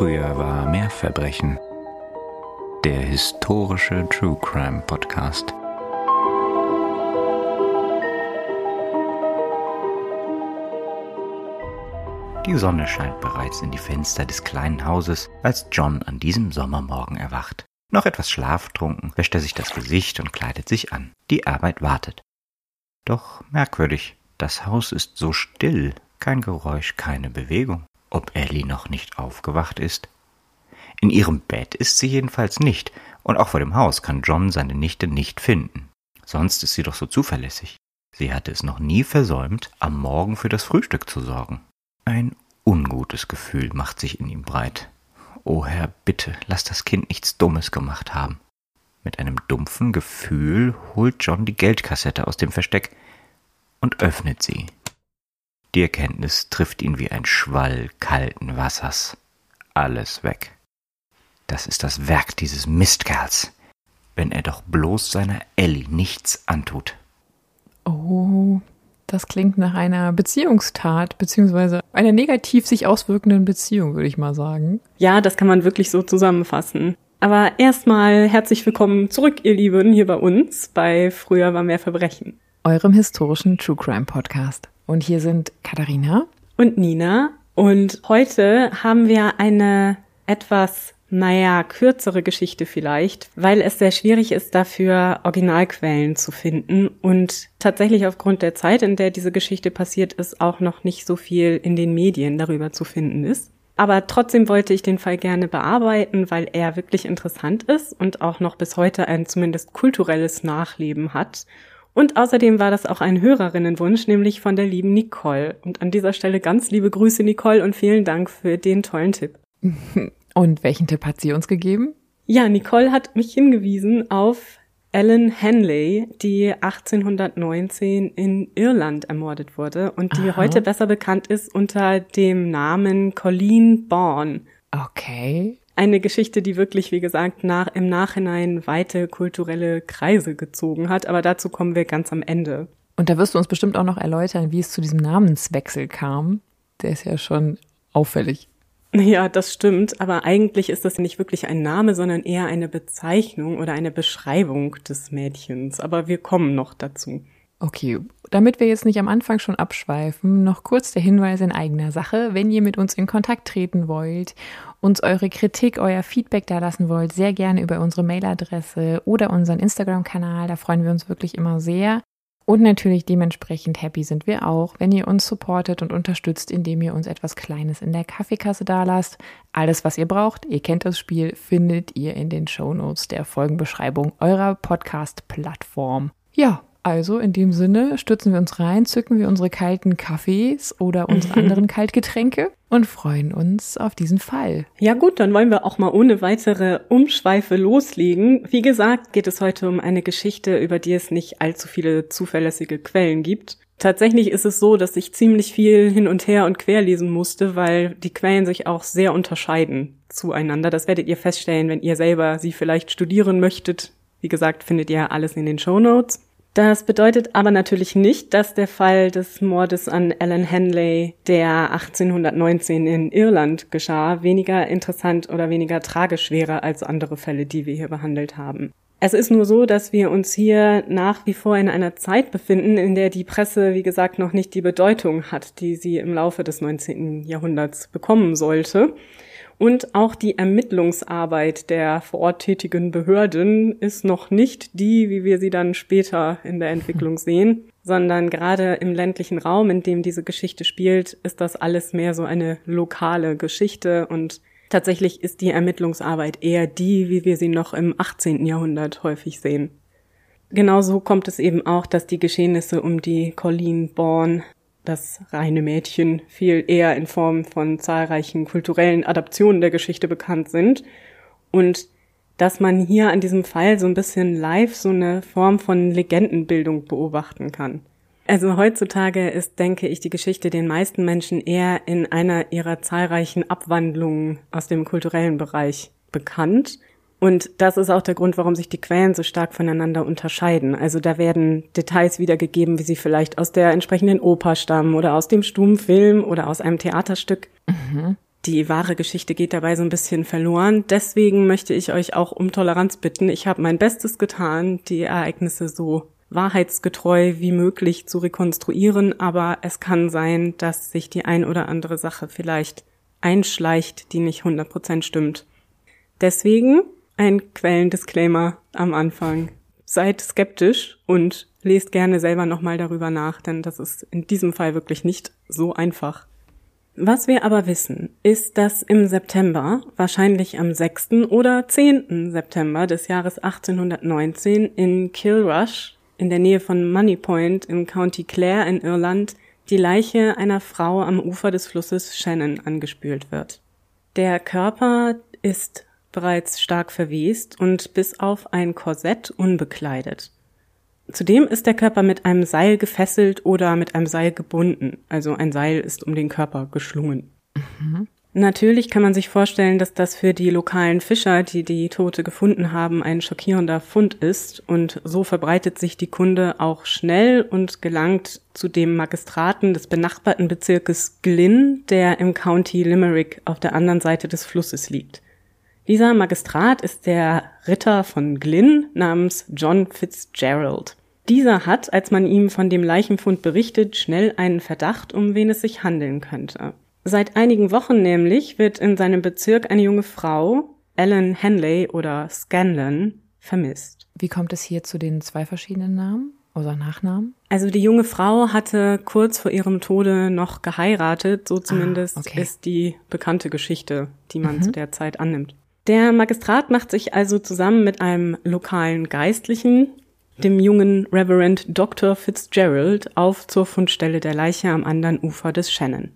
Früher war mehr Verbrechen. Der historische True Crime Podcast. Die Sonne scheint bereits in die Fenster des kleinen Hauses, als John an diesem Sommermorgen erwacht. Noch etwas schlaftrunken wäscht er sich das Gesicht und kleidet sich an. Die Arbeit wartet. Doch merkwürdig, das Haus ist so still, kein Geräusch, keine Bewegung. Ob Ellie noch nicht aufgewacht ist? In ihrem Bett ist sie jedenfalls nicht, und auch vor dem Haus kann John seine Nichte nicht finden. Sonst ist sie doch so zuverlässig. Sie hatte es noch nie versäumt, am Morgen für das Frühstück zu sorgen. Ein ungutes Gefühl macht sich in ihm breit. O Herr, bitte, lass das Kind nichts Dummes gemacht haben. Mit einem dumpfen Gefühl holt John die Geldkassette aus dem Versteck und öffnet sie. Die Erkenntnis trifft ihn wie ein Schwall kalten Wassers. Alles weg. Das ist das Werk dieses Mistkerls, wenn er doch bloß seiner Ellie nichts antut. Oh, das klingt nach einer Beziehungstat, beziehungsweise einer negativ sich auswirkenden Beziehung, würde ich mal sagen. Ja, das kann man wirklich so zusammenfassen. Aber erstmal herzlich willkommen zurück, ihr Lieben, hier bei uns bei Früher war mehr Verbrechen. Eurem historischen True Crime Podcast. Und hier sind Katharina und Nina. Und heute haben wir eine etwas, naja, kürzere Geschichte vielleicht, weil es sehr schwierig ist, dafür Originalquellen zu finden. Und tatsächlich aufgrund der Zeit, in der diese Geschichte passiert ist, auch noch nicht so viel in den Medien darüber zu finden ist. Aber trotzdem wollte ich den Fall gerne bearbeiten, weil er wirklich interessant ist und auch noch bis heute ein zumindest kulturelles Nachleben hat. Und außerdem war das auch ein Hörerinnenwunsch, nämlich von der lieben Nicole. Und an dieser Stelle ganz liebe Grüße, Nicole, und vielen Dank für den tollen Tipp. Und welchen Tipp hat sie uns gegeben? Ja, Nicole hat mich hingewiesen auf Ellen Henley, die 1819 in Irland ermordet wurde und die Aha. heute besser bekannt ist unter dem Namen Colleen Bourne. Okay eine Geschichte, die wirklich, wie gesagt, nach, im Nachhinein weite kulturelle Kreise gezogen hat. Aber dazu kommen wir ganz am Ende. Und da wirst du uns bestimmt auch noch erläutern, wie es zu diesem Namenswechsel kam. Der ist ja schon auffällig. Ja, das stimmt, aber eigentlich ist das nicht wirklich ein Name, sondern eher eine Bezeichnung oder eine Beschreibung des Mädchens. Aber wir kommen noch dazu. Okay, damit wir jetzt nicht am Anfang schon abschweifen, noch kurz der Hinweis in eigener Sache. Wenn ihr mit uns in Kontakt treten wollt, uns eure Kritik, euer Feedback da lassen wollt, sehr gerne über unsere Mailadresse oder unseren Instagram-Kanal. Da freuen wir uns wirklich immer sehr. Und natürlich dementsprechend happy sind wir auch, wenn ihr uns supportet und unterstützt, indem ihr uns etwas Kleines in der Kaffeekasse dalasst. Alles, was ihr braucht, ihr kennt das Spiel, findet ihr in den Show Notes der Folgenbeschreibung eurer Podcast-Plattform. Ja, also in dem Sinne stürzen wir uns rein, zücken wir unsere kalten Kaffees oder unsere anderen Kaltgetränke und freuen uns auf diesen Fall. Ja gut, dann wollen wir auch mal ohne weitere Umschweife loslegen. Wie gesagt, geht es heute um eine Geschichte, über die es nicht allzu viele zuverlässige Quellen gibt. Tatsächlich ist es so, dass ich ziemlich viel hin und her und quer lesen musste, weil die Quellen sich auch sehr unterscheiden zueinander. Das werdet ihr feststellen, wenn ihr selber sie vielleicht studieren möchtet. Wie gesagt, findet ihr alles in den Show Notes. Das bedeutet aber natürlich nicht, dass der Fall des Mordes an Alan Henley, der 1819 in Irland geschah, weniger interessant oder weniger tragisch wäre als andere Fälle, die wir hier behandelt haben. Es ist nur so, dass wir uns hier nach wie vor in einer Zeit befinden, in der die Presse, wie gesagt, noch nicht die Bedeutung hat, die sie im Laufe des 19. Jahrhunderts bekommen sollte. Und auch die Ermittlungsarbeit der vor Ort tätigen Behörden ist noch nicht die, wie wir sie dann später in der Entwicklung sehen, sondern gerade im ländlichen Raum, in dem diese Geschichte spielt, ist das alles mehr so eine lokale Geschichte und tatsächlich ist die Ermittlungsarbeit eher die, wie wir sie noch im 18. Jahrhundert häufig sehen. Genauso kommt es eben auch, dass die Geschehnisse um die Colleen Bourne das reine Mädchen viel eher in Form von zahlreichen kulturellen Adaptionen der Geschichte bekannt sind und dass man hier an diesem Fall so ein bisschen live so eine Form von Legendenbildung beobachten kann. Also heutzutage ist, denke ich, die Geschichte den meisten Menschen eher in einer ihrer zahlreichen Abwandlungen aus dem kulturellen Bereich bekannt. Und das ist auch der Grund, warum sich die Quellen so stark voneinander unterscheiden. Also da werden Details wiedergegeben, wie sie vielleicht aus der entsprechenden Oper stammen oder aus dem Stummfilm oder aus einem Theaterstück. Mhm. Die wahre Geschichte geht dabei so ein bisschen verloren. Deswegen möchte ich euch auch um Toleranz bitten. Ich habe mein Bestes getan, die Ereignisse so wahrheitsgetreu wie möglich zu rekonstruieren, aber es kann sein, dass sich die ein oder andere Sache vielleicht einschleicht, die nicht 100% stimmt. Deswegen ein Quellendisclaimer am Anfang. Seid skeptisch und lest gerne selber nochmal darüber nach, denn das ist in diesem Fall wirklich nicht so einfach. Was wir aber wissen, ist, dass im September, wahrscheinlich am 6. oder 10. September des Jahres 1819 in Kilrush in der Nähe von Moneypoint im County Clare in Irland die Leiche einer Frau am Ufer des Flusses Shannon angespült wird. Der Körper ist bereits stark verwest und bis auf ein Korsett unbekleidet. Zudem ist der Körper mit einem Seil gefesselt oder mit einem Seil gebunden, also ein Seil ist um den Körper geschlungen. Mhm. Natürlich kann man sich vorstellen, dass das für die lokalen Fischer, die die Tote gefunden haben, ein schockierender Fund ist und so verbreitet sich die Kunde auch schnell und gelangt zu dem Magistraten des benachbarten Bezirkes Glynn, der im County Limerick auf der anderen Seite des Flusses liegt. Dieser Magistrat ist der Ritter von Glynn namens John Fitzgerald. Dieser hat, als man ihm von dem Leichenfund berichtet, schnell einen Verdacht, um wen es sich handeln könnte. Seit einigen Wochen nämlich wird in seinem Bezirk eine junge Frau, Ellen Henley oder Scanlon, vermisst. Wie kommt es hier zu den zwei verschiedenen Namen oder Nachnamen? Also die junge Frau hatte kurz vor ihrem Tode noch geheiratet, so ah, zumindest ah, okay. ist die bekannte Geschichte, die man mhm. zu der Zeit annimmt. Der Magistrat macht sich also zusammen mit einem lokalen Geistlichen, dem jungen Reverend Dr. Fitzgerald, auf zur Fundstelle der Leiche am anderen Ufer des Shannon.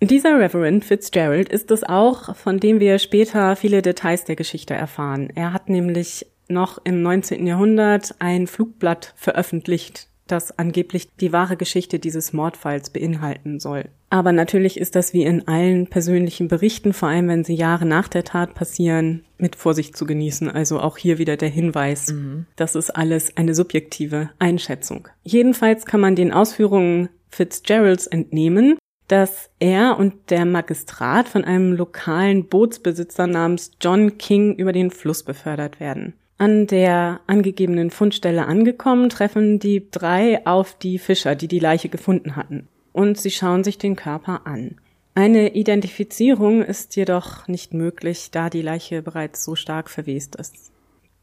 Dieser Reverend Fitzgerald ist es auch, von dem wir später viele Details der Geschichte erfahren. Er hat nämlich noch im 19. Jahrhundert ein Flugblatt veröffentlicht, das angeblich die wahre Geschichte dieses Mordfalls beinhalten soll. Aber natürlich ist das wie in allen persönlichen Berichten, vor allem wenn sie Jahre nach der Tat passieren, mit Vorsicht zu genießen. Also auch hier wieder der Hinweis, mhm. das ist alles eine subjektive Einschätzung. Jedenfalls kann man den Ausführungen Fitzgeralds entnehmen, dass er und der Magistrat von einem lokalen Bootsbesitzer namens John King über den Fluss befördert werden. An der angegebenen Fundstelle angekommen, treffen die drei auf die Fischer, die die Leiche gefunden hatten. Und sie schauen sich den Körper an. Eine Identifizierung ist jedoch nicht möglich, da die Leiche bereits so stark verwest ist.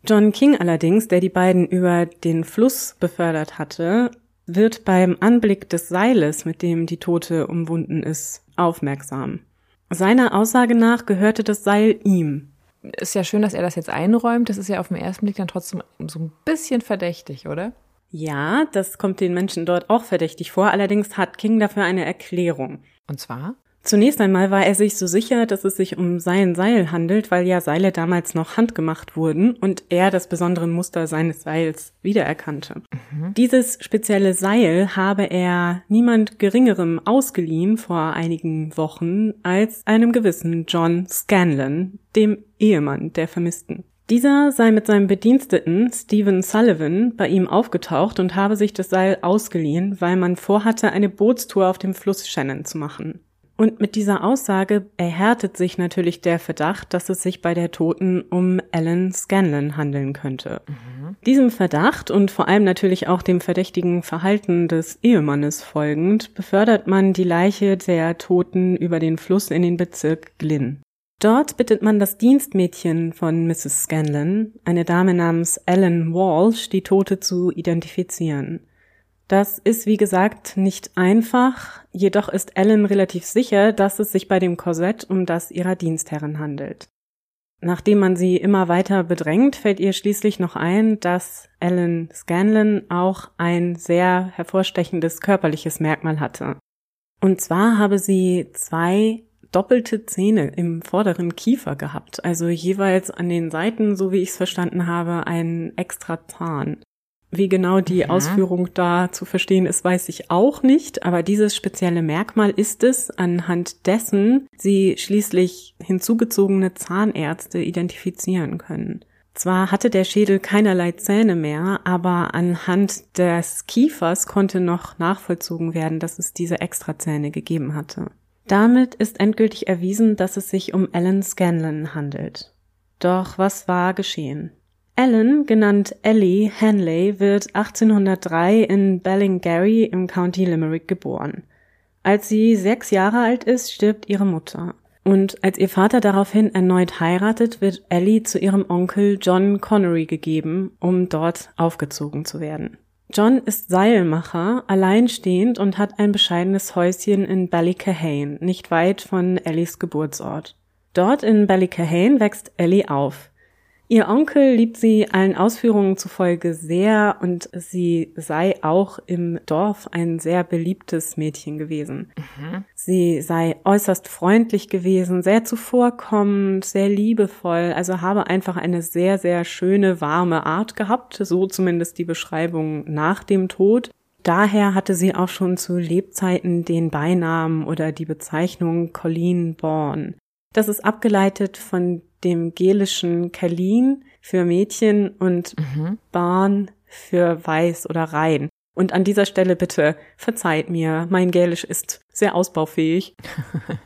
John King allerdings, der die beiden über den Fluss befördert hatte, wird beim Anblick des Seiles, mit dem die Tote umwunden ist, aufmerksam. Seiner Aussage nach gehörte das Seil ihm. Ist ja schön, dass er das jetzt einräumt. Das ist ja auf den ersten Blick dann trotzdem so ein bisschen verdächtig, oder? Ja, das kommt den Menschen dort auch verdächtig vor. Allerdings hat King dafür eine Erklärung. Und zwar? Zunächst einmal war er sich so sicher, dass es sich um sein Seil handelt, weil ja Seile damals noch handgemacht wurden und er das besondere Muster seines Seils wiedererkannte. Mhm. Dieses spezielle Seil habe er niemand Geringerem ausgeliehen vor einigen Wochen als einem gewissen John Scanlon, dem Ehemann der Vermissten. Dieser sei mit seinem Bediensteten Stephen Sullivan bei ihm aufgetaucht und habe sich das Seil ausgeliehen, weil man vorhatte, eine Bootstour auf dem Fluss Shannon zu machen. Und mit dieser Aussage erhärtet sich natürlich der Verdacht, dass es sich bei der Toten um Ellen Scanlon handeln könnte. Mhm. Diesem Verdacht und vor allem natürlich auch dem verdächtigen Verhalten des Ehemannes folgend befördert man die Leiche der Toten über den Fluss in den Bezirk Glynn. Dort bittet man das Dienstmädchen von Mrs. Scanlon, eine Dame namens Ellen Walsh, die Tote zu identifizieren. Das ist, wie gesagt, nicht einfach, jedoch ist Ellen relativ sicher, dass es sich bei dem Korsett um das ihrer Dienstherrin handelt. Nachdem man sie immer weiter bedrängt, fällt ihr schließlich noch ein, dass Ellen Scanlon auch ein sehr hervorstechendes körperliches Merkmal hatte. Und zwar habe sie zwei doppelte Zähne im vorderen Kiefer gehabt, also jeweils an den Seiten, so wie ich es verstanden habe, einen extra Zahn. Wie genau die ja. Ausführung da zu verstehen ist, weiß ich auch nicht, aber dieses spezielle Merkmal ist es, anhand dessen sie schließlich hinzugezogene Zahnärzte identifizieren können. Zwar hatte der Schädel keinerlei Zähne mehr, aber anhand des Kiefers konnte noch nachvollzogen werden, dass es diese Extrazähne gegeben hatte. Damit ist endgültig erwiesen, dass es sich um Ellen Scanlon handelt. Doch was war geschehen? Ellen, genannt Ellie Hanley, wird 1803 in Ballingarry im County Limerick geboren. Als sie sechs Jahre alt ist, stirbt ihre Mutter. Und als ihr Vater daraufhin erneut heiratet, wird Ellie zu ihrem Onkel John Connery gegeben, um dort aufgezogen zu werden. John ist Seilmacher, alleinstehend und hat ein bescheidenes Häuschen in Ballykahane, nicht weit von Ellies Geburtsort. Dort in Ballykahane wächst Ellie auf. Ihr Onkel liebt sie allen Ausführungen zufolge sehr und sie sei auch im Dorf ein sehr beliebtes Mädchen gewesen. Mhm. Sie sei äußerst freundlich gewesen, sehr zuvorkommend, sehr liebevoll, also habe einfach eine sehr, sehr schöne, warme Art gehabt, so zumindest die Beschreibung nach dem Tod. Daher hatte sie auch schon zu Lebzeiten den Beinamen oder die Bezeichnung Colleen Bourne. Das ist abgeleitet von dem gelischen Kalin für Mädchen und mhm. Bahn für weiß oder rein. Und an dieser Stelle bitte verzeiht mir, mein Gälisch ist sehr ausbaufähig.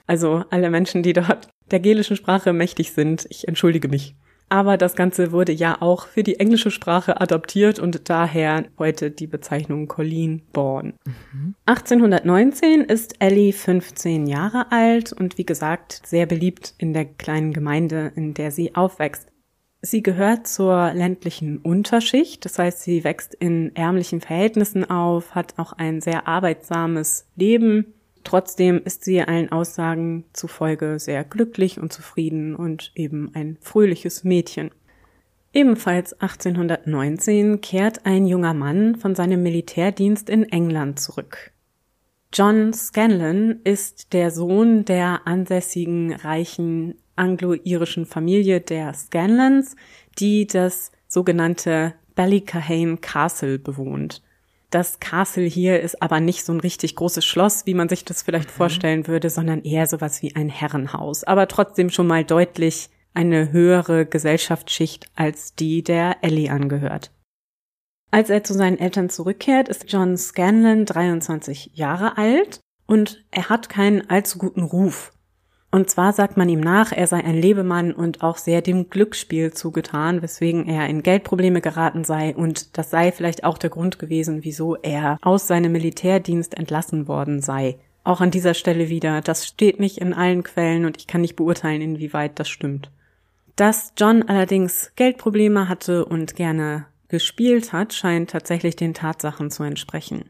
Also alle Menschen, die dort der gälischen Sprache mächtig sind, ich entschuldige mich. Aber das Ganze wurde ja auch für die englische Sprache adaptiert und daher heute die Bezeichnung Colleen Born. Mhm. 1819 ist Ellie 15 Jahre alt und wie gesagt sehr beliebt in der kleinen Gemeinde, in der sie aufwächst. Sie gehört zur ländlichen Unterschicht, das heißt, sie wächst in ärmlichen Verhältnissen auf, hat auch ein sehr arbeitsames Leben Trotzdem ist sie allen Aussagen zufolge sehr glücklich und zufrieden und eben ein fröhliches Mädchen. Ebenfalls 1819 kehrt ein junger Mann von seinem Militärdienst in England zurück. John Scanlon ist der Sohn der ansässigen reichen anglo-irischen Familie der Scanlons, die das sogenannte Ballykahane Castle bewohnt. Das Castle hier ist aber nicht so ein richtig großes Schloss, wie man sich das vielleicht mhm. vorstellen würde, sondern eher sowas wie ein Herrenhaus. Aber trotzdem schon mal deutlich eine höhere Gesellschaftsschicht als die der Ellie angehört. Als er zu seinen Eltern zurückkehrt, ist John Scanlon 23 Jahre alt und er hat keinen allzu guten Ruf. Und zwar sagt man ihm nach, er sei ein Lebemann und auch sehr dem Glücksspiel zugetan, weswegen er in Geldprobleme geraten sei und das sei vielleicht auch der Grund gewesen, wieso er aus seinem Militärdienst entlassen worden sei. Auch an dieser Stelle wieder, das steht nicht in allen Quellen und ich kann nicht beurteilen, inwieweit das stimmt. Dass John allerdings Geldprobleme hatte und gerne gespielt hat, scheint tatsächlich den Tatsachen zu entsprechen.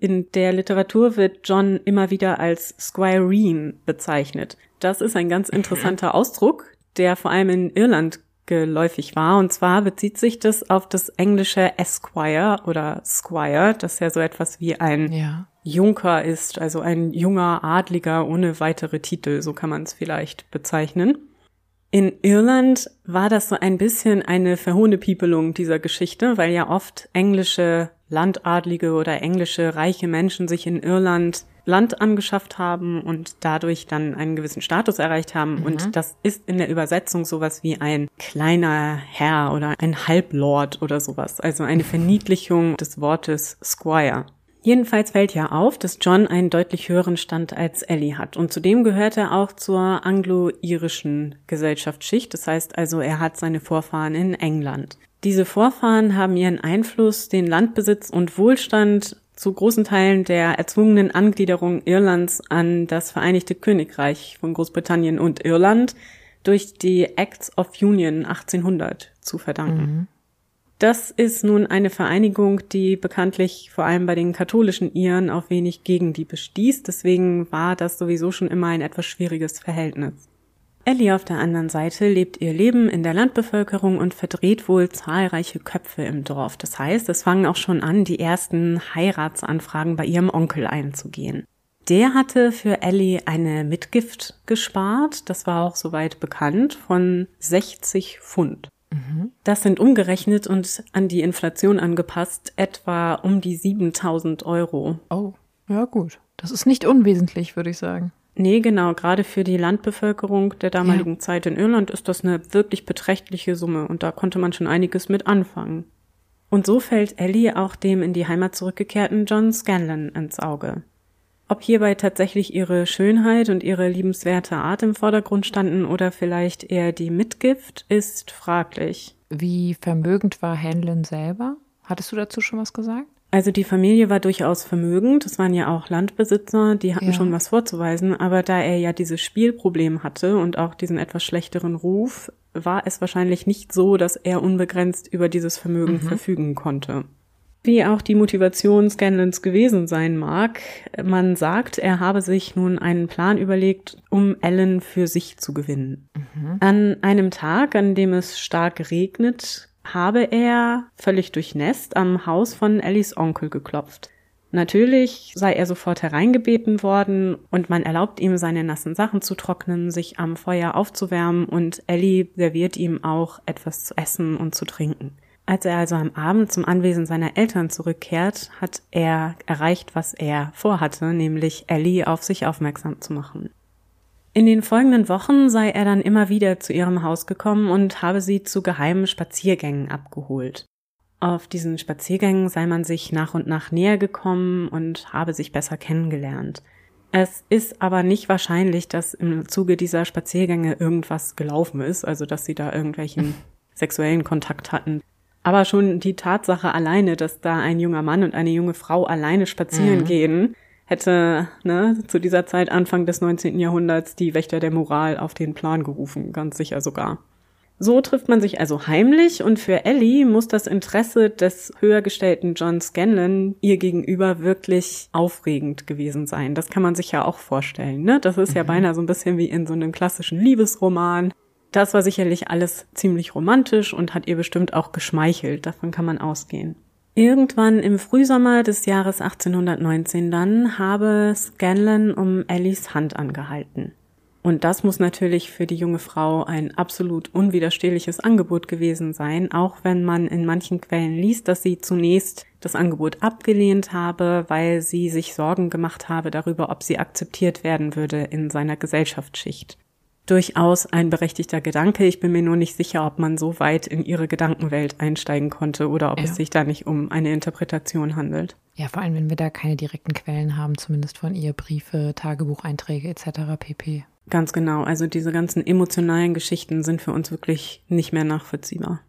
In der Literatur wird John immer wieder als Squireen bezeichnet. Das ist ein ganz interessanter Ausdruck, der vor allem in Irland geläufig war. Und zwar bezieht sich das auf das englische Esquire oder Squire, das ja so etwas wie ein ja. Junker ist, also ein junger Adliger ohne weitere Titel, so kann man es vielleicht bezeichnen. In Irland war das so ein bisschen eine Verhohnepiepelung dieser Geschichte, weil ja oft englische Landadlige oder englische reiche Menschen sich in Irland Land angeschafft haben und dadurch dann einen gewissen Status erreicht haben. Mhm. Und das ist in der Übersetzung sowas wie ein kleiner Herr oder ein Halblord oder sowas. Also eine Verniedlichung des Wortes Squire. Jedenfalls fällt ja auf, dass John einen deutlich höheren Stand als Ellie hat. Und zudem gehört er auch zur anglo-irischen Gesellschaftsschicht. Das heißt also, er hat seine Vorfahren in England. Diese Vorfahren haben ihren Einfluss, den Landbesitz und Wohlstand zu großen Teilen der erzwungenen Angliederung Irlands an das Vereinigte Königreich von Großbritannien und Irland durch die Acts of Union 1800 zu verdanken. Mhm. Das ist nun eine Vereinigung, die bekanntlich vor allem bei den katholischen Iren auf wenig Gegenliebe stieß. Deswegen war das sowieso schon immer ein etwas schwieriges Verhältnis. Ellie auf der anderen Seite lebt ihr Leben in der Landbevölkerung und verdreht wohl zahlreiche Köpfe im Dorf. Das heißt, es fangen auch schon an, die ersten Heiratsanfragen bei ihrem Onkel einzugehen. Der hatte für Ellie eine Mitgift gespart, das war auch soweit bekannt, von 60 Pfund. Mhm. Das sind umgerechnet und an die Inflation angepasst etwa um die 7000 Euro. Oh, ja gut. Das ist nicht unwesentlich, würde ich sagen. Nee, genau. Gerade für die Landbevölkerung der damaligen ja. Zeit in Irland ist das eine wirklich beträchtliche Summe und da konnte man schon einiges mit anfangen. Und so fällt Ellie auch dem in die Heimat zurückgekehrten John Scanlon ins Auge. Ob hierbei tatsächlich ihre Schönheit und ihre liebenswerte Art im Vordergrund standen oder vielleicht eher die Mitgift, ist fraglich. Wie vermögend war Hanlon selber? Hattest du dazu schon was gesagt? Also die Familie war durchaus vermögend, es waren ja auch Landbesitzer, die hatten ja. schon was vorzuweisen, aber da er ja dieses Spielproblem hatte und auch diesen etwas schlechteren Ruf, war es wahrscheinlich nicht so, dass er unbegrenzt über dieses Vermögen mhm. verfügen konnte. Wie auch die Motivation Scanlons gewesen sein mag, man sagt, er habe sich nun einen Plan überlegt, um Ellen für sich zu gewinnen. Mhm. An einem Tag, an dem es stark regnet, habe er völlig durchnässt am Haus von Ellis Onkel geklopft. Natürlich sei er sofort hereingebeten worden und man erlaubt ihm, seine nassen Sachen zu trocknen, sich am Feuer aufzuwärmen und Ellie serviert ihm auch etwas zu essen und zu trinken. Als er also am Abend zum Anwesen seiner Eltern zurückkehrt, hat er erreicht, was er vorhatte, nämlich Ellie auf sich aufmerksam zu machen. In den folgenden Wochen sei er dann immer wieder zu ihrem Haus gekommen und habe sie zu geheimen Spaziergängen abgeholt. Auf diesen Spaziergängen sei man sich nach und nach näher gekommen und habe sich besser kennengelernt. Es ist aber nicht wahrscheinlich, dass im Zuge dieser Spaziergänge irgendwas gelaufen ist, also dass sie da irgendwelchen sexuellen Kontakt hatten. Aber schon die Tatsache alleine, dass da ein junger Mann und eine junge Frau alleine spazieren mhm. gehen, hätte ne, zu dieser Zeit Anfang des 19. Jahrhunderts die Wächter der Moral auf den Plan gerufen, ganz sicher sogar. So trifft man sich also heimlich und für Ellie muss das Interesse des höhergestellten John Scanlon ihr gegenüber wirklich aufregend gewesen sein. Das kann man sich ja auch vorstellen. Ne? Das ist mhm. ja beinahe so ein bisschen wie in so einem klassischen Liebesroman. Das war sicherlich alles ziemlich romantisch und hat ihr bestimmt auch geschmeichelt. Davon kann man ausgehen. Irgendwann im Frühsommer des Jahres 1819 dann habe Scanlon um Ellies Hand angehalten. Und das muss natürlich für die junge Frau ein absolut unwiderstehliches Angebot gewesen sein, auch wenn man in manchen Quellen liest, dass sie zunächst das Angebot abgelehnt habe, weil sie sich Sorgen gemacht habe darüber, ob sie akzeptiert werden würde in seiner Gesellschaftsschicht durchaus ein berechtigter Gedanke. Ich bin mir nur nicht sicher, ob man so weit in ihre Gedankenwelt einsteigen konnte oder ob ja. es sich da nicht um eine Interpretation handelt. Ja, vor allem, wenn wir da keine direkten Quellen haben, zumindest von ihr Briefe, Tagebucheinträge etc. pp. Ganz genau. Also diese ganzen emotionalen Geschichten sind für uns wirklich nicht mehr nachvollziehbar.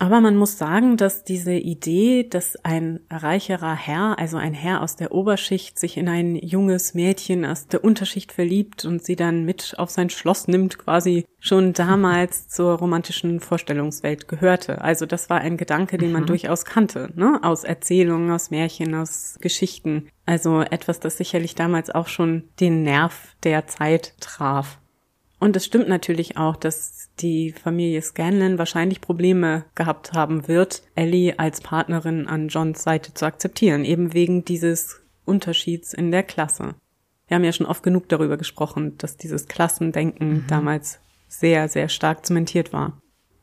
Aber man muss sagen, dass diese Idee, dass ein reicherer Herr, also ein Herr aus der Oberschicht, sich in ein junges Mädchen aus der Unterschicht verliebt und sie dann mit auf sein Schloss nimmt, quasi schon damals zur romantischen Vorstellungswelt gehörte. Also das war ein Gedanke, den man mhm. durchaus kannte, ne? aus Erzählungen, aus Märchen, aus Geschichten. Also etwas, das sicherlich damals auch schon den Nerv der Zeit traf. Und es stimmt natürlich auch, dass die Familie Scanlon wahrscheinlich Probleme gehabt haben wird, Ellie als Partnerin an Johns Seite zu akzeptieren, eben wegen dieses Unterschieds in der Klasse. Wir haben ja schon oft genug darüber gesprochen, dass dieses Klassendenken mhm. damals sehr, sehr stark zementiert war.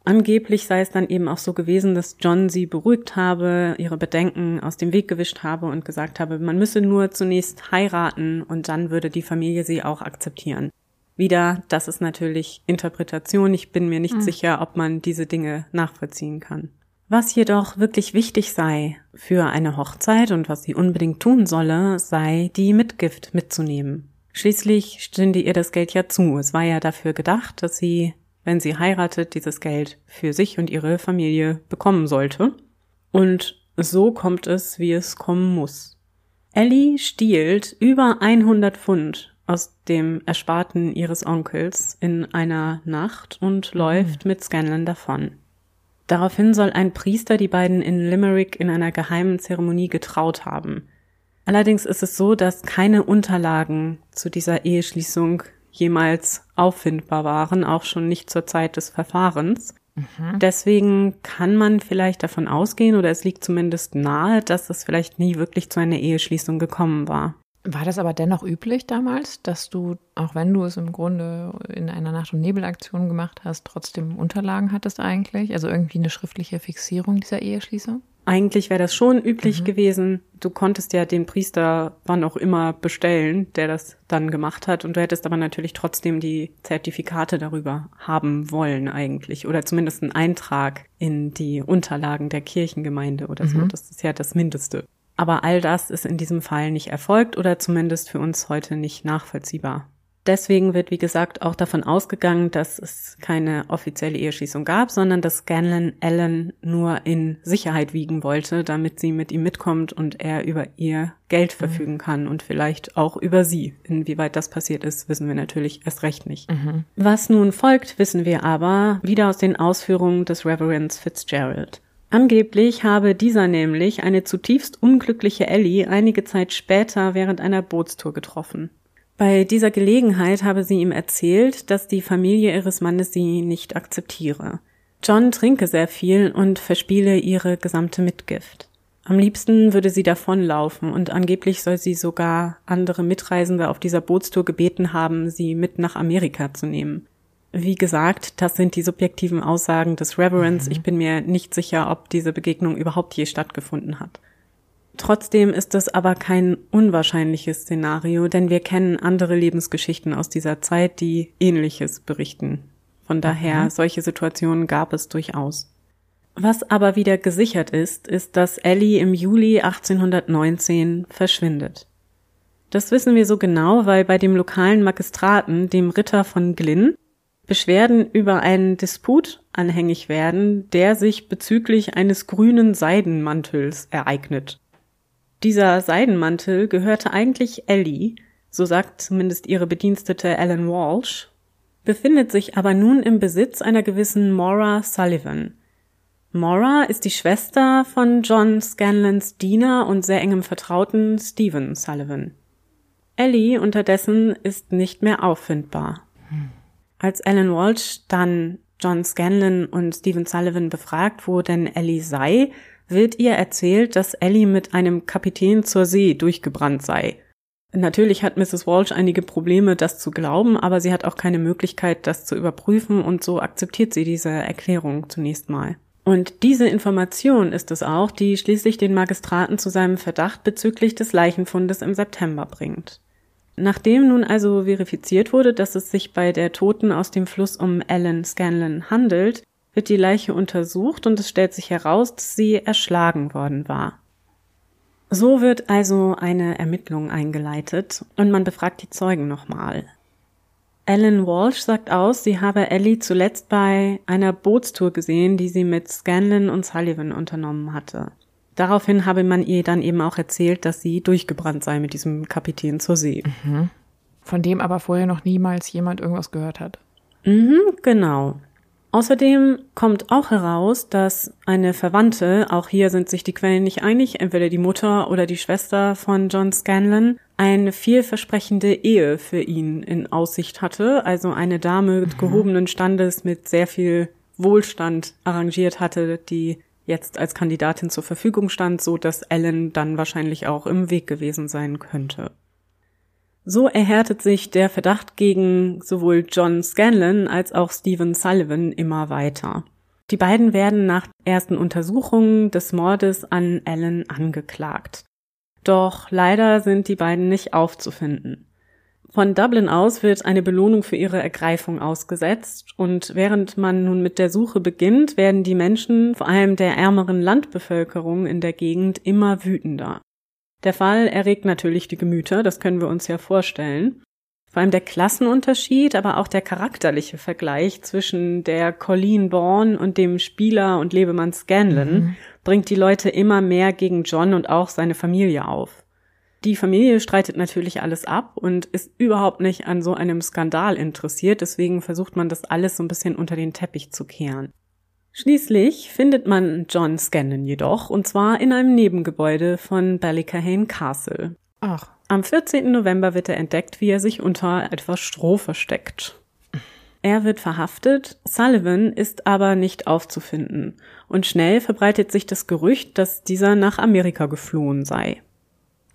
Angeblich sei es dann eben auch so gewesen, dass John sie beruhigt habe, ihre Bedenken aus dem Weg gewischt habe und gesagt habe, man müsse nur zunächst heiraten und dann würde die Familie sie auch akzeptieren. Wieder, das ist natürlich Interpretation. Ich bin mir nicht mhm. sicher, ob man diese Dinge nachvollziehen kann. Was jedoch wirklich wichtig sei für eine Hochzeit und was sie unbedingt tun solle, sei die Mitgift mitzunehmen. Schließlich stünde ihr das Geld ja zu. Es war ja dafür gedacht, dass sie, wenn sie heiratet, dieses Geld für sich und ihre Familie bekommen sollte. Und so kommt es, wie es kommen muss. Ellie stiehlt über 100 Pfund aus dem Ersparten ihres Onkels in einer Nacht und läuft mhm. mit Scanlon davon. Daraufhin soll ein Priester die beiden in Limerick in einer geheimen Zeremonie getraut haben. Allerdings ist es so, dass keine Unterlagen zu dieser Eheschließung jemals auffindbar waren, auch schon nicht zur Zeit des Verfahrens. Mhm. Deswegen kann man vielleicht davon ausgehen, oder es liegt zumindest nahe, dass es vielleicht nie wirklich zu einer Eheschließung gekommen war. War das aber dennoch üblich damals, dass du, auch wenn du es im Grunde in einer Nacht- und Nebelaktion gemacht hast, trotzdem Unterlagen hattest eigentlich? Also irgendwie eine schriftliche Fixierung dieser Eheschließung? Eigentlich wäre das schon üblich mhm. gewesen. Du konntest ja den Priester wann auch immer bestellen, der das dann gemacht hat. Und du hättest aber natürlich trotzdem die Zertifikate darüber haben wollen eigentlich. Oder zumindest einen Eintrag in die Unterlagen der Kirchengemeinde oder so. Mhm. Das ist ja das Mindeste. Aber all das ist in diesem Fall nicht erfolgt oder zumindest für uns heute nicht nachvollziehbar. Deswegen wird, wie gesagt, auch davon ausgegangen, dass es keine offizielle Eheschließung gab, sondern dass Scanlon Ellen nur in Sicherheit wiegen wollte, damit sie mit ihm mitkommt und er über ihr Geld mhm. verfügen kann und vielleicht auch über sie. Inwieweit das passiert ist, wissen wir natürlich erst recht nicht. Mhm. Was nun folgt, wissen wir aber wieder aus den Ausführungen des Reverends Fitzgerald. Angeblich habe dieser nämlich eine zutiefst unglückliche Ellie einige Zeit später während einer Bootstour getroffen. Bei dieser Gelegenheit habe sie ihm erzählt, dass die Familie ihres Mannes sie nicht akzeptiere. John trinke sehr viel und verspiele ihre gesamte Mitgift. Am liebsten würde sie davonlaufen und angeblich soll sie sogar andere Mitreisende auf dieser Bootstour gebeten haben, sie mit nach Amerika zu nehmen. Wie gesagt, das sind die subjektiven Aussagen des Reverends. Mhm. Ich bin mir nicht sicher, ob diese Begegnung überhaupt je stattgefunden hat. Trotzdem ist das aber kein unwahrscheinliches Szenario, denn wir kennen andere Lebensgeschichten aus dieser Zeit, die ähnliches berichten. Von daher, mhm. solche Situationen gab es durchaus. Was aber wieder gesichert ist, ist, dass Ellie im Juli 1819 verschwindet. Das wissen wir so genau, weil bei dem lokalen Magistraten, dem Ritter von Glynn, Beschwerden über einen Disput anhängig werden, der sich bezüglich eines grünen Seidenmantels ereignet. Dieser Seidenmantel gehörte eigentlich Ellie, so sagt zumindest ihre Bedienstete Ellen Walsh, befindet sich aber nun im Besitz einer gewissen Maura Sullivan. Maura ist die Schwester von John Scanlons Diener und sehr engem Vertrauten Stephen Sullivan. Ellie unterdessen ist nicht mehr auffindbar. Als Ellen Walsh dann John Scanlon und Stephen Sullivan befragt, wo denn Ellie sei, wird ihr erzählt, dass Ellie mit einem Kapitän zur See durchgebrannt sei. Natürlich hat Mrs. Walsh einige Probleme, das zu glauben, aber sie hat auch keine Möglichkeit, das zu überprüfen und so akzeptiert sie diese Erklärung zunächst mal. Und diese Information ist es auch, die schließlich den Magistraten zu seinem Verdacht bezüglich des Leichenfundes im September bringt. Nachdem nun also verifiziert wurde, dass es sich bei der Toten aus dem Fluss um Ellen Scanlon handelt, wird die Leiche untersucht und es stellt sich heraus, dass sie erschlagen worden war. So wird also eine Ermittlung eingeleitet und man befragt die Zeugen nochmal. Ellen Walsh sagt aus, sie habe Ellie zuletzt bei einer Bootstour gesehen, die sie mit Scanlon und Sullivan unternommen hatte. Daraufhin habe man ihr dann eben auch erzählt, dass sie durchgebrannt sei mit diesem Kapitän zur See. Mhm. Von dem aber vorher noch niemals jemand irgendwas gehört hat. Mhm, genau. Außerdem kommt auch heraus, dass eine Verwandte, auch hier sind sich die Quellen nicht einig, entweder die Mutter oder die Schwester von John Scanlon, eine vielversprechende Ehe für ihn in Aussicht hatte, also eine Dame mhm. gehobenen Standes mit sehr viel Wohlstand arrangiert hatte, die jetzt als Kandidatin zur Verfügung stand, so dass Ellen dann wahrscheinlich auch im Weg gewesen sein könnte. So erhärtet sich der Verdacht gegen sowohl John Scanlon als auch Stephen Sullivan immer weiter. Die beiden werden nach ersten Untersuchungen des Mordes an Ellen angeklagt. Doch leider sind die beiden nicht aufzufinden. Von Dublin aus wird eine Belohnung für ihre Ergreifung ausgesetzt und während man nun mit der Suche beginnt, werden die Menschen, vor allem der ärmeren Landbevölkerung in der Gegend, immer wütender. Der Fall erregt natürlich die Gemüter, das können wir uns ja vorstellen. Vor allem der Klassenunterschied, aber auch der charakterliche Vergleich zwischen der Colleen Bourne und dem Spieler und Lebemann Scanlon mhm. bringt die Leute immer mehr gegen John und auch seine Familie auf. Die Familie streitet natürlich alles ab und ist überhaupt nicht an so einem Skandal interessiert, deswegen versucht man das alles so ein bisschen unter den Teppich zu kehren. Schließlich findet man John Scanlon jedoch, und zwar in einem Nebengebäude von Ballycahane Castle. Ach. Am 14. November wird er entdeckt, wie er sich unter etwas Stroh versteckt. Er wird verhaftet, Sullivan ist aber nicht aufzufinden, und schnell verbreitet sich das Gerücht, dass dieser nach Amerika geflohen sei.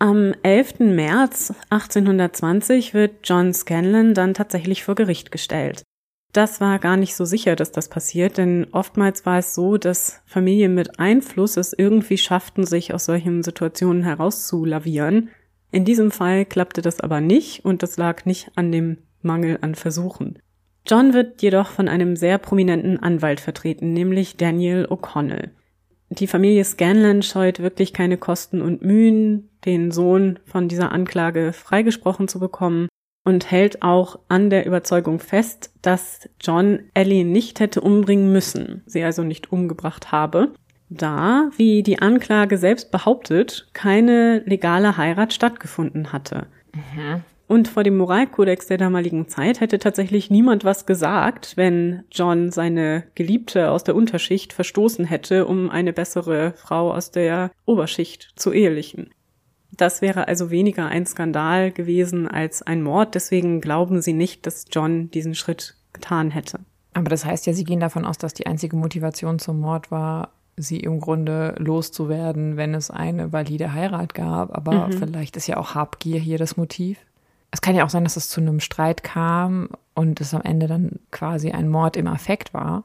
Am 11. März 1820 wird John Scanlon dann tatsächlich vor Gericht gestellt. Das war gar nicht so sicher, dass das passiert, denn oftmals war es so, dass Familien mit Einfluss es irgendwie schafften, sich aus solchen Situationen herauszulavieren. In diesem Fall klappte das aber nicht und das lag nicht an dem Mangel an Versuchen. John wird jedoch von einem sehr prominenten Anwalt vertreten, nämlich Daniel O'Connell. Die Familie Scanlon scheut wirklich keine Kosten und Mühen, den Sohn von dieser Anklage freigesprochen zu bekommen und hält auch an der Überzeugung fest, dass John Ellie nicht hätte umbringen müssen, sie also nicht umgebracht habe, da, wie die Anklage selbst behauptet, keine legale Heirat stattgefunden hatte. Mhm. Und vor dem Moralkodex der damaligen Zeit hätte tatsächlich niemand was gesagt, wenn John seine Geliebte aus der Unterschicht verstoßen hätte, um eine bessere Frau aus der Oberschicht zu ehelichen. Das wäre also weniger ein Skandal gewesen als ein Mord. Deswegen glauben sie nicht, dass John diesen Schritt getan hätte. Aber das heißt ja, sie gehen davon aus, dass die einzige Motivation zum Mord war, sie im Grunde loszuwerden, wenn es eine valide Heirat gab. Aber mhm. vielleicht ist ja auch Habgier hier das Motiv. Es kann ja auch sein, dass es zu einem Streit kam und es am Ende dann quasi ein Mord im Affekt war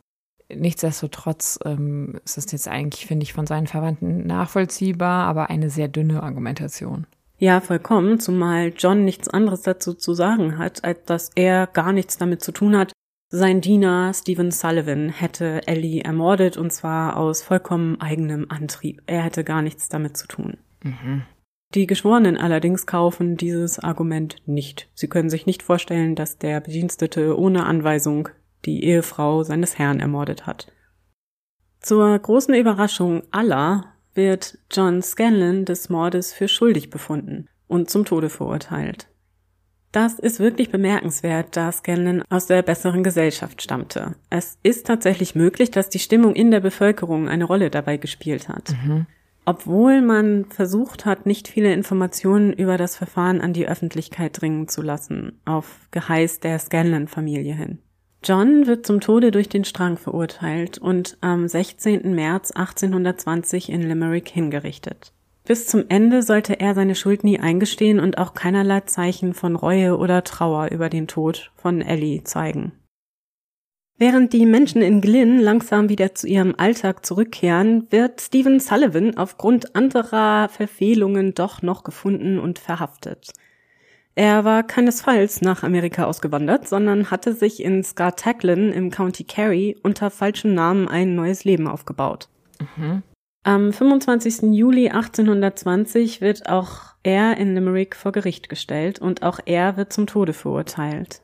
nichtsdestotrotz ähm, ist es jetzt eigentlich, finde ich, von seinen Verwandten nachvollziehbar, aber eine sehr dünne Argumentation. Ja, vollkommen, zumal John nichts anderes dazu zu sagen hat, als dass er gar nichts damit zu tun hat. Sein Diener Stephen Sullivan hätte Ellie ermordet und zwar aus vollkommen eigenem Antrieb. Er hätte gar nichts damit zu tun. Mhm. Die Geschworenen allerdings kaufen dieses Argument nicht. Sie können sich nicht vorstellen, dass der Bedienstete ohne Anweisung die Ehefrau seines Herrn ermordet hat. Zur großen Überraschung aller wird John Scanlon des Mordes für schuldig befunden und zum Tode verurteilt. Das ist wirklich bemerkenswert, da Scanlon aus der besseren Gesellschaft stammte. Es ist tatsächlich möglich, dass die Stimmung in der Bevölkerung eine Rolle dabei gespielt hat. Mhm. Obwohl man versucht hat, nicht viele Informationen über das Verfahren an die Öffentlichkeit dringen zu lassen, auf Geheiß der Scanlon-Familie hin. John wird zum Tode durch den Strang verurteilt und am 16. März 1820 in Limerick hingerichtet. Bis zum Ende sollte er seine Schuld nie eingestehen und auch keinerlei Zeichen von Reue oder Trauer über den Tod von Ellie zeigen. Während die Menschen in Glynn langsam wieder zu ihrem Alltag zurückkehren, wird Stephen Sullivan aufgrund anderer Verfehlungen doch noch gefunden und verhaftet. Er war keinesfalls nach Amerika ausgewandert, sondern hatte sich in Scartaglin im County Kerry unter falschem Namen ein neues Leben aufgebaut. Mhm. Am 25. Juli 1820 wird auch er in Limerick vor Gericht gestellt und auch er wird zum Tode verurteilt.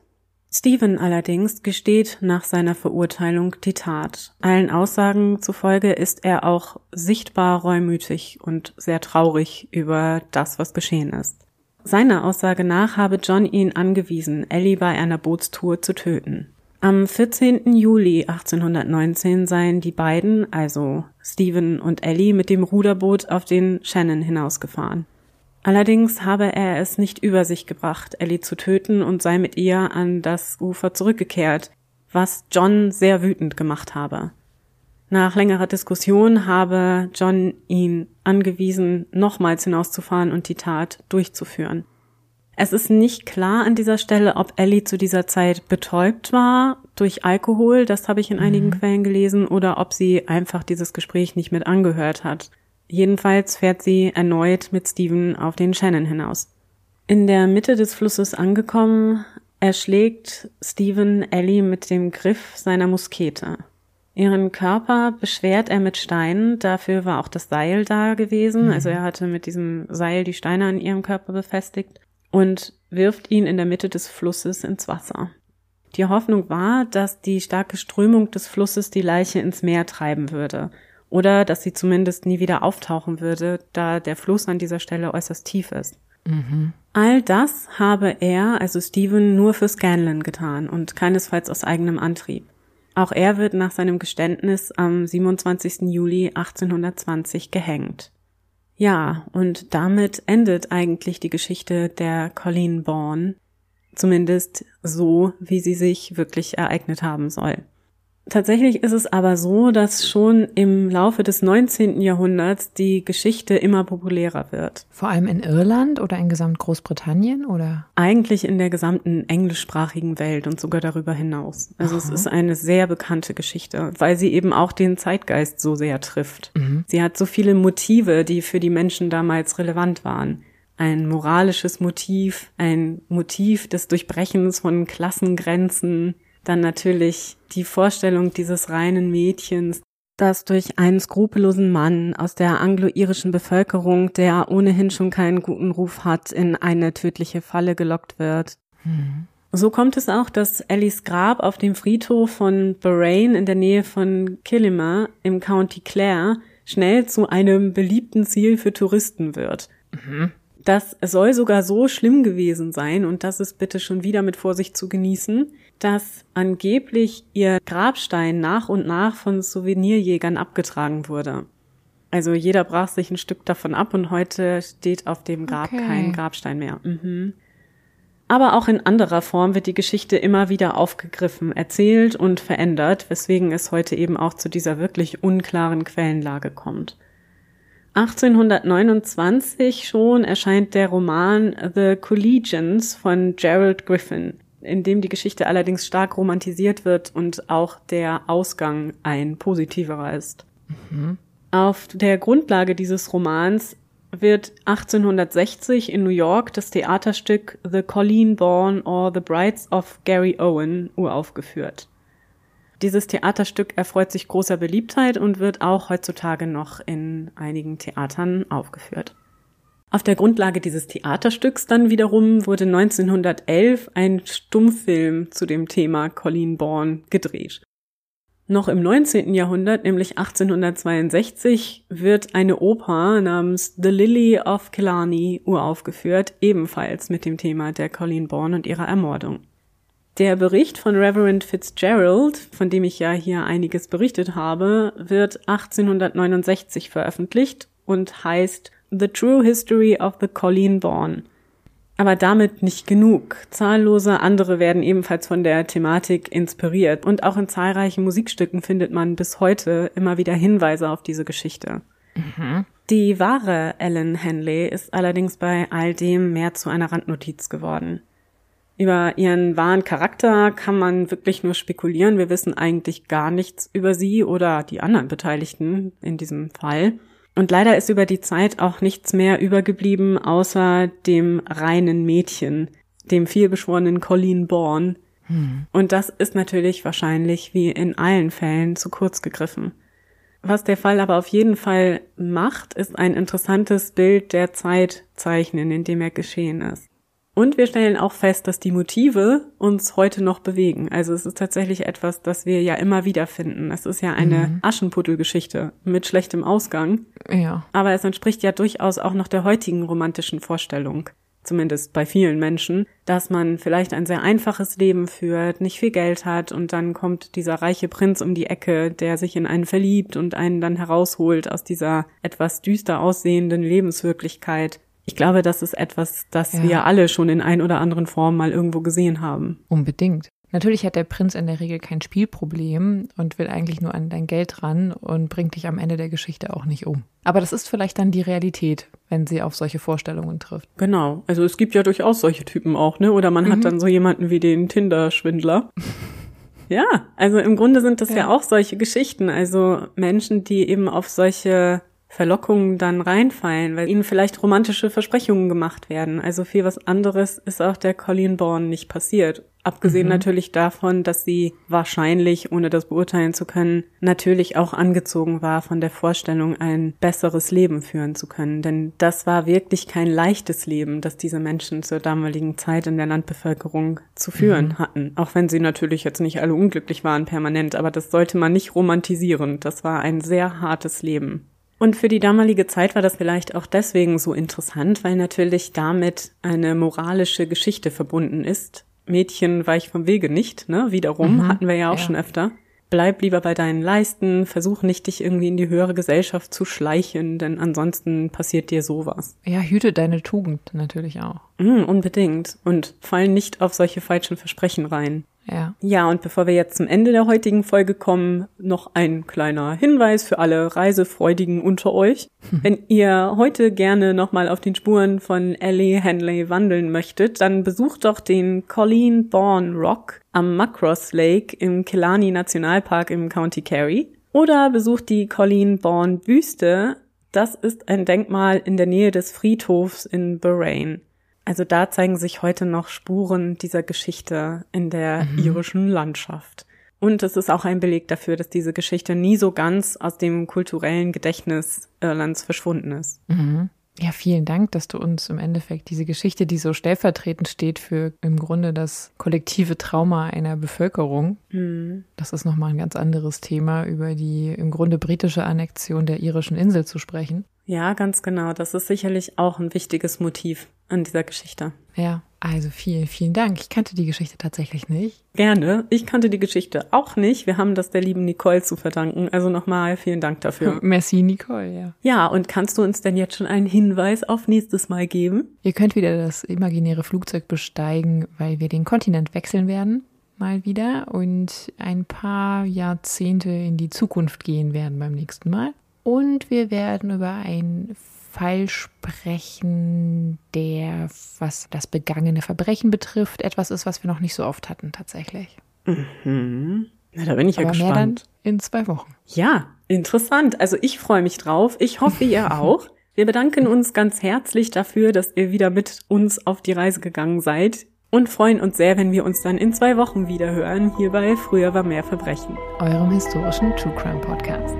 Stephen allerdings gesteht nach seiner Verurteilung die Tat. Allen Aussagen zufolge ist er auch sichtbar reumütig und sehr traurig über das, was geschehen ist. Seiner Aussage nach habe John ihn angewiesen, Ellie bei einer Bootstour zu töten. Am 14. Juli 1819 seien die beiden, also Stephen und Ellie, mit dem Ruderboot auf den Shannon hinausgefahren. Allerdings habe er es nicht über sich gebracht, Ellie zu töten und sei mit ihr an das Ufer zurückgekehrt, was John sehr wütend gemacht habe. Nach längerer Diskussion habe John ihn angewiesen, nochmals hinauszufahren und die Tat durchzuführen. Es ist nicht klar an dieser Stelle, ob Ellie zu dieser Zeit betäubt war durch Alkohol, das habe ich in einigen mhm. Quellen gelesen, oder ob sie einfach dieses Gespräch nicht mit angehört hat. Jedenfalls fährt sie erneut mit Steven auf den Shannon hinaus. In der Mitte des Flusses angekommen, erschlägt Steven Ellie mit dem Griff seiner Muskete. Ihren Körper beschwert er mit Steinen. Dafür war auch das Seil da gewesen. Mhm. Also er hatte mit diesem Seil die Steine an ihrem Körper befestigt und wirft ihn in der Mitte des Flusses ins Wasser. Die Hoffnung war, dass die starke Strömung des Flusses die Leiche ins Meer treiben würde oder dass sie zumindest nie wieder auftauchen würde, da der Fluss an dieser Stelle äußerst tief ist. Mhm. All das habe er, also Stephen, nur für Scanlon getan und keinesfalls aus eigenem Antrieb. Auch er wird nach seinem Geständnis am 27. Juli 1820 gehängt. Ja, und damit endet eigentlich die Geschichte der Colleen Bourne, zumindest so, wie sie sich wirklich ereignet haben soll. Tatsächlich ist es aber so, dass schon im Laufe des 19. Jahrhunderts die Geschichte immer populärer wird. Vor allem in Irland oder in gesamt Großbritannien oder? Eigentlich in der gesamten englischsprachigen Welt und sogar darüber hinaus. Also Aha. es ist eine sehr bekannte Geschichte, weil sie eben auch den Zeitgeist so sehr trifft. Mhm. Sie hat so viele Motive, die für die Menschen damals relevant waren ein moralisches Motiv, ein Motiv des Durchbrechens von Klassengrenzen, dann natürlich die Vorstellung dieses reinen Mädchens, das durch einen skrupellosen Mann aus der anglo-irischen Bevölkerung, der ohnehin schon keinen guten Ruf hat, in eine tödliche Falle gelockt wird. Mhm. So kommt es auch, dass Ellies Grab auf dem Friedhof von Bahrain in der Nähe von Killima im County Clare schnell zu einem beliebten Ziel für Touristen wird. Mhm. Das soll sogar so schlimm gewesen sein, und das ist bitte schon wieder mit Vorsicht zu genießen, dass angeblich ihr Grabstein nach und nach von Souvenirjägern abgetragen wurde. Also jeder brach sich ein Stück davon ab und heute steht auf dem Grab okay. kein Grabstein mehr. Mhm. Aber auch in anderer Form wird die Geschichte immer wieder aufgegriffen, erzählt und verändert, weswegen es heute eben auch zu dieser wirklich unklaren Quellenlage kommt. 1829 schon erscheint der Roman The Collegians von Gerald Griffin, in dem die Geschichte allerdings stark romantisiert wird und auch der Ausgang ein positiverer ist. Mhm. Auf der Grundlage dieses Romans wird 1860 in New York das Theaterstück The Colleen Born or The Brides of Gary Owen uraufgeführt. Dieses Theaterstück erfreut sich großer Beliebtheit und wird auch heutzutage noch in einigen Theatern aufgeführt. Auf der Grundlage dieses Theaterstücks dann wiederum wurde 1911 ein Stummfilm zu dem Thema Colleen Bourne gedreht. Noch im 19. Jahrhundert, nämlich 1862, wird eine Oper namens The Lily of Killarney uraufgeführt, ebenfalls mit dem Thema der Colleen Bourne und ihrer Ermordung. Der Bericht von Reverend Fitzgerald, von dem ich ja hier einiges berichtet habe, wird 1869 veröffentlicht und heißt The True History of the Colleen Born. Aber damit nicht genug. Zahllose andere werden ebenfalls von der Thematik inspiriert und auch in zahlreichen Musikstücken findet man bis heute immer wieder Hinweise auf diese Geschichte. Mhm. Die wahre Ellen Henley ist allerdings bei all dem mehr zu einer Randnotiz geworden. Über ihren wahren Charakter kann man wirklich nur spekulieren. Wir wissen eigentlich gar nichts über sie oder die anderen Beteiligten in diesem Fall. Und leider ist über die Zeit auch nichts mehr übergeblieben, außer dem reinen Mädchen, dem vielbeschworenen Colleen Bourne. Hm. Und das ist natürlich wahrscheinlich wie in allen Fällen zu kurz gegriffen. Was der Fall aber auf jeden Fall macht, ist ein interessantes Bild der Zeit zeichnen, in dem er geschehen ist. Und wir stellen auch fest, dass die Motive uns heute noch bewegen. Also es ist tatsächlich etwas, das wir ja immer wieder finden. Es ist ja eine mhm. Aschenputtelgeschichte mit schlechtem Ausgang. Ja. Aber es entspricht ja durchaus auch noch der heutigen romantischen Vorstellung. Zumindest bei vielen Menschen, dass man vielleicht ein sehr einfaches Leben führt, nicht viel Geld hat und dann kommt dieser reiche Prinz um die Ecke, der sich in einen verliebt und einen dann herausholt aus dieser etwas düster aussehenden Lebenswirklichkeit ich glaube, das ist etwas, das ja. wir alle schon in ein oder anderen Form mal irgendwo gesehen haben. Unbedingt. Natürlich hat der Prinz in der Regel kein Spielproblem und will eigentlich nur an dein Geld ran und bringt dich am Ende der Geschichte auch nicht um. Aber das ist vielleicht dann die Realität, wenn sie auf solche Vorstellungen trifft. Genau. Also es gibt ja durchaus solche Typen auch, ne? Oder man mhm. hat dann so jemanden wie den Tinder-Schwindler. ja, also im Grunde sind das ja. ja auch solche Geschichten. Also Menschen, die eben auf solche Verlockungen dann reinfallen, weil ihnen vielleicht romantische Versprechungen gemacht werden. Also viel was anderes ist auch der Colleen Bourne nicht passiert. Abgesehen mhm. natürlich davon, dass sie wahrscheinlich, ohne das beurteilen zu können, natürlich auch angezogen war von der Vorstellung, ein besseres Leben führen zu können. Denn das war wirklich kein leichtes Leben, das diese Menschen zur damaligen Zeit in der Landbevölkerung zu führen mhm. hatten. Auch wenn sie natürlich jetzt nicht alle unglücklich waren permanent, aber das sollte man nicht romantisieren. Das war ein sehr hartes Leben. Und für die damalige Zeit war das vielleicht auch deswegen so interessant, weil natürlich damit eine moralische Geschichte verbunden ist. Mädchen weich vom Wege nicht, ne? Wiederum mhm. hatten wir ja auch ja. schon öfter. Bleib lieber bei deinen Leisten, versuch nicht, dich irgendwie in die höhere Gesellschaft zu schleichen, denn ansonsten passiert dir sowas. Ja, hüte deine Tugend natürlich auch. Mm, unbedingt. Und fall nicht auf solche falschen Versprechen rein. Ja. Ja, und bevor wir jetzt zum Ende der heutigen Folge kommen, noch ein kleiner Hinweis für alle Reisefreudigen unter euch. Wenn ihr heute gerne nochmal auf den Spuren von Ellie Henley wandeln möchtet, dann besucht doch den Colleen Bourne Rock am Macross Lake im Killarney Nationalpark im County Kerry. Oder besucht die Colleen Bourne Büste. Das ist ein Denkmal in der Nähe des Friedhofs in Bahrain. Also da zeigen sich heute noch Spuren dieser Geschichte in der mhm. irischen Landschaft. Und es ist auch ein Beleg dafür, dass diese Geschichte nie so ganz aus dem kulturellen Gedächtnis Irlands verschwunden ist. Mhm. Ja, vielen Dank, dass du uns im Endeffekt diese Geschichte, die so stellvertretend steht für im Grunde das kollektive Trauma einer Bevölkerung. Mhm. Das ist nochmal ein ganz anderes Thema, über die im Grunde britische Annexion der irischen Insel zu sprechen. Ja, ganz genau. Das ist sicherlich auch ein wichtiges Motiv an dieser Geschichte. Ja, also vielen, vielen Dank. Ich kannte die Geschichte tatsächlich nicht. Gerne. Ich kannte die Geschichte auch nicht. Wir haben das der lieben Nicole zu verdanken. Also nochmal vielen Dank dafür. Merci, Nicole, ja. Ja, und kannst du uns denn jetzt schon einen Hinweis auf nächstes Mal geben? Ihr könnt wieder das imaginäre Flugzeug besteigen, weil wir den Kontinent wechseln werden. Mal wieder und ein paar Jahrzehnte in die Zukunft gehen werden beim nächsten Mal. Und wir werden über ein Fall sprechen, der, was das begangene Verbrechen betrifft, etwas ist, was wir noch nicht so oft hatten, tatsächlich. Mhm. Na, da bin ich ja Aber gespannt. Mehr dann in zwei Wochen. Ja, interessant. Also ich freue mich drauf. Ich hoffe, ihr auch. Wir bedanken uns ganz herzlich dafür, dass ihr wieder mit uns auf die Reise gegangen seid und freuen uns sehr, wenn wir uns dann in zwei Wochen wieder hören, hier bei Früher war mehr Verbrechen. Eurem historischen True Crime Podcast.